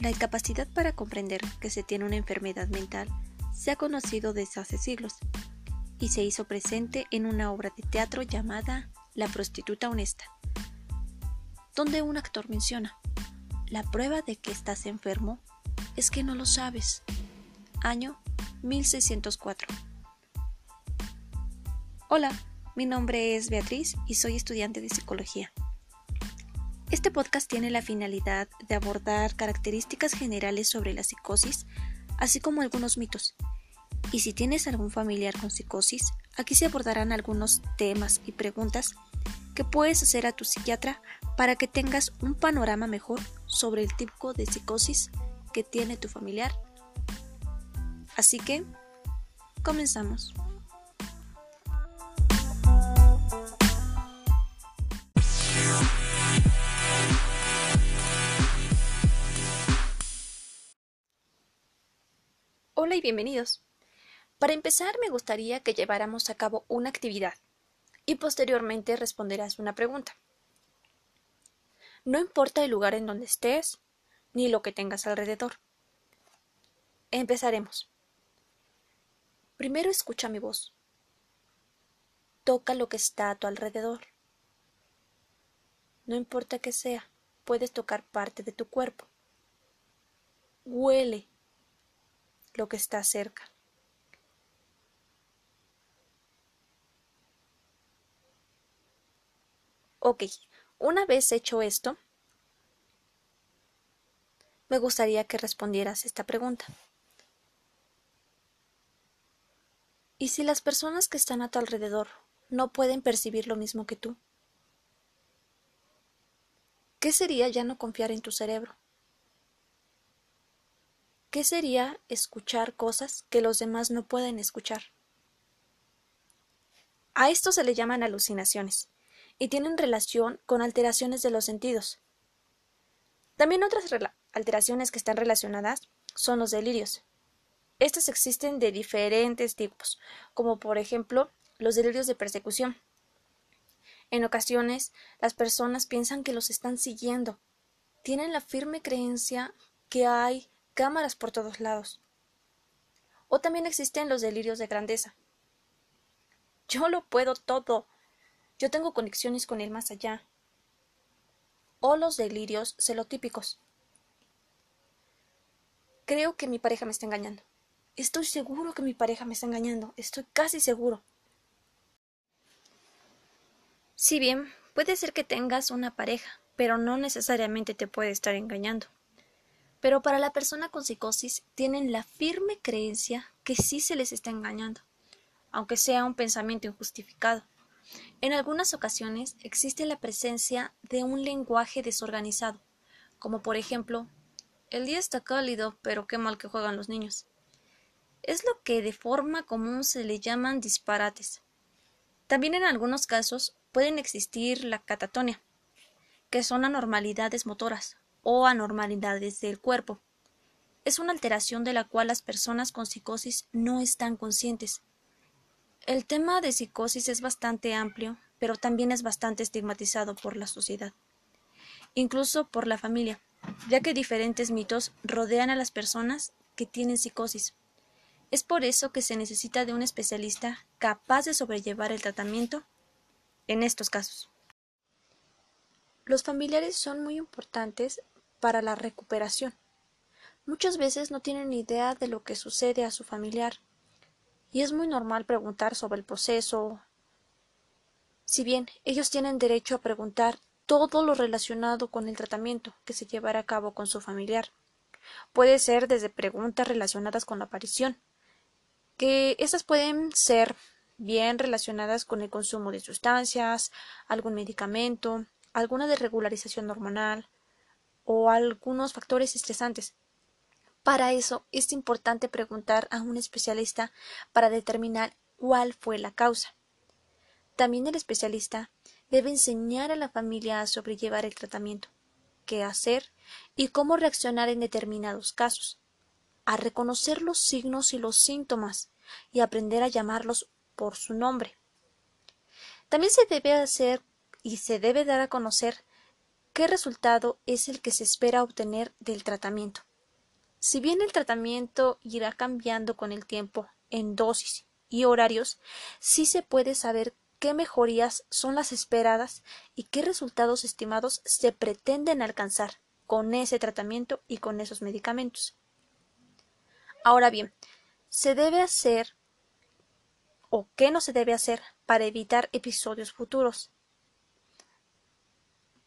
La incapacidad para comprender que se tiene una enfermedad mental se ha conocido desde hace siglos y se hizo presente en una obra de teatro llamada La prostituta honesta, donde un actor menciona, la prueba de que estás enfermo es que no lo sabes. Año 1604. Hola, mi nombre es Beatriz y soy estudiante de psicología. Este podcast tiene la finalidad de abordar características generales sobre la psicosis, así como algunos mitos. Y si tienes algún familiar con psicosis, aquí se abordarán algunos temas y preguntas que puedes hacer a tu psiquiatra para que tengas un panorama mejor sobre el tipo de psicosis que tiene tu familiar. Así que, comenzamos. Hola y bienvenidos. Para empezar, me gustaría que lleváramos a cabo una actividad y posteriormente responderás una pregunta. No importa el lugar en donde estés, ni lo que tengas alrededor. Empezaremos. Primero escucha mi voz. Toca lo que está a tu alrededor. No importa que sea, puedes tocar parte de tu cuerpo. Huele lo que está cerca. Ok, una vez hecho esto, me gustaría que respondieras esta pregunta. ¿Y si las personas que están a tu alrededor no pueden percibir lo mismo que tú? ¿Qué sería ya no confiar en tu cerebro? ¿Qué sería escuchar cosas que los demás no pueden escuchar? A esto se le llaman alucinaciones y tienen relación con alteraciones de los sentidos. También otras alteraciones que están relacionadas son los delirios. Estos existen de diferentes tipos, como por ejemplo los delirios de persecución. En ocasiones, las personas piensan que los están siguiendo. Tienen la firme creencia que hay cámaras por todos lados. O también existen los delirios de grandeza. Yo lo puedo todo. Yo tengo conexiones con el más allá. O los delirios celotípicos. Creo que mi pareja me está engañando. Estoy seguro que mi pareja me está engañando. Estoy casi seguro. Si bien puede ser que tengas una pareja, pero no necesariamente te puede estar engañando. Pero para la persona con psicosis tienen la firme creencia que sí se les está engañando, aunque sea un pensamiento injustificado. En algunas ocasiones existe la presencia de un lenguaje desorganizado, como por ejemplo el día está cálido, pero qué mal que juegan los niños. Es lo que de forma común se le llaman disparates. También en algunos casos pueden existir la catatonia, que son anormalidades motoras, o anormalidades del cuerpo. Es una alteración de la cual las personas con psicosis no están conscientes. El tema de psicosis es bastante amplio, pero también es bastante estigmatizado por la sociedad, incluso por la familia, ya que diferentes mitos rodean a las personas que tienen psicosis. Es por eso que se necesita de un especialista capaz de sobrellevar el tratamiento en estos casos. Los familiares son muy importantes para la recuperación. Muchas veces no tienen idea de lo que sucede a su familiar, y es muy normal preguntar sobre el proceso. Si bien ellos tienen derecho a preguntar todo lo relacionado con el tratamiento que se llevará a cabo con su familiar. Puede ser desde preguntas relacionadas con la aparición, que estas pueden ser bien relacionadas con el consumo de sustancias, algún medicamento, alguna desregularización hormonal, o algunos factores estresantes. Para eso es importante preguntar a un especialista para determinar cuál fue la causa. También el especialista debe enseñar a la familia a sobrellevar el tratamiento, qué hacer y cómo reaccionar en determinados casos, a reconocer los signos y los síntomas y aprender a llamarlos por su nombre. También se debe hacer y se debe dar a conocer qué resultado es el que se espera obtener del tratamiento Si bien el tratamiento irá cambiando con el tiempo en dosis y horarios, sí se puede saber qué mejorías son las esperadas y qué resultados estimados se pretenden alcanzar con ese tratamiento y con esos medicamentos. Ahora bien, se debe hacer o qué no se debe hacer para evitar episodios futuros.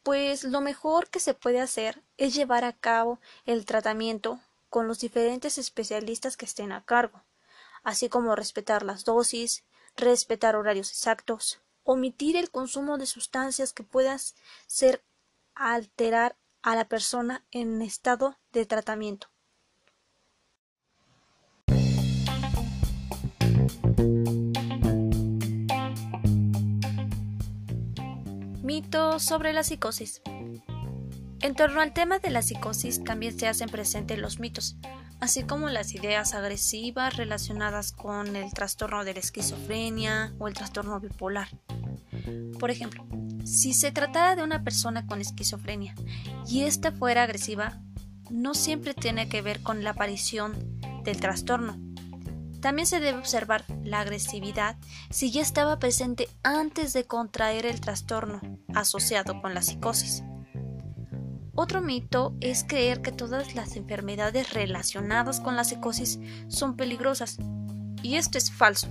Pues lo mejor que se puede hacer es llevar a cabo el tratamiento con los diferentes especialistas que estén a cargo, así como respetar las dosis, respetar horarios exactos, omitir el consumo de sustancias que puedan ser alterar a la persona en estado de tratamiento. Mito sobre la psicosis. En torno al tema de la psicosis también se hacen presentes los mitos, así como las ideas agresivas relacionadas con el trastorno de la esquizofrenia o el trastorno bipolar. Por ejemplo, si se tratara de una persona con esquizofrenia y ésta fuera agresiva, no siempre tiene que ver con la aparición del trastorno. También se debe observar la agresividad si ya estaba presente antes de contraer el trastorno asociado con la psicosis. Otro mito es creer que todas las enfermedades relacionadas con la psicosis son peligrosas, y esto es falso.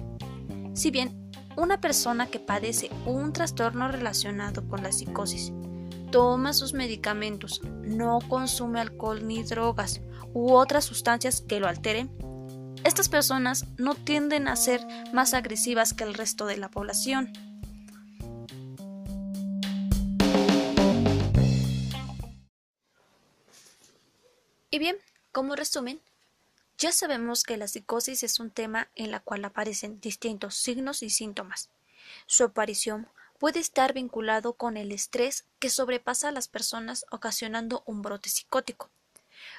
Si bien una persona que padece un trastorno relacionado con la psicosis toma sus medicamentos, no consume alcohol ni drogas u otras sustancias que lo alteren, estas personas no tienden a ser más agresivas que el resto de la población. Y bien, como resumen, ya sabemos que la psicosis es un tema en la cual aparecen distintos signos y síntomas. Su aparición puede estar vinculado con el estrés que sobrepasa a las personas ocasionando un brote psicótico,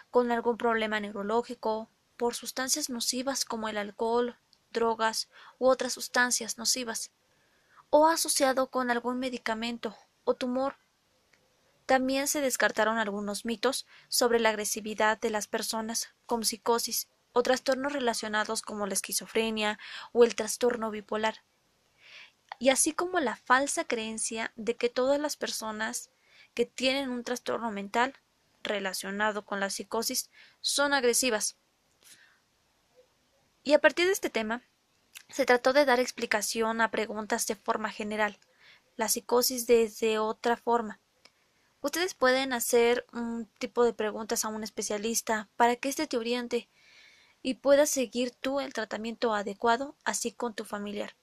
con algún problema neurológico, por sustancias nocivas como el alcohol, drogas u otras sustancias nocivas, o asociado con algún medicamento o tumor también se descartaron algunos mitos sobre la agresividad de las personas con psicosis o trastornos relacionados como la esquizofrenia o el trastorno bipolar, y así como la falsa creencia de que todas las personas que tienen un trastorno mental relacionado con la psicosis son agresivas. Y a partir de este tema, se trató de dar explicación a preguntas de forma general, la psicosis desde otra forma, Ustedes pueden hacer un tipo de preguntas a un especialista para que éste te oriente y puedas seguir tú el tratamiento adecuado así con tu familiar.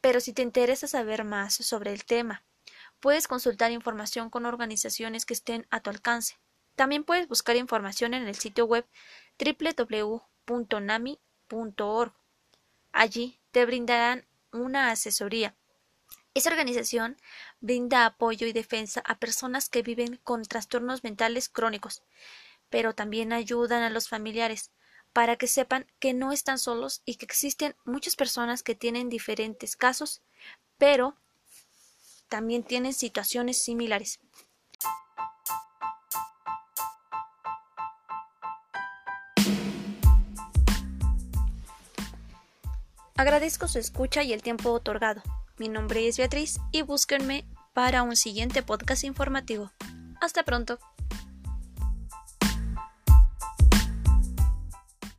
Pero si te interesa saber más sobre el tema, puedes consultar información con organizaciones que estén a tu alcance. También puedes buscar información en el sitio web www.nami.org. Allí te brindarán una asesoría esa organización brinda apoyo y defensa a personas que viven con trastornos mentales crónicos, pero también ayudan a los familiares para que sepan que no están solos y que existen muchas personas que tienen diferentes casos, pero también tienen situaciones similares. Agradezco su escucha y el tiempo otorgado. Mi nombre es Beatriz y búsquenme para un siguiente podcast informativo. Hasta pronto.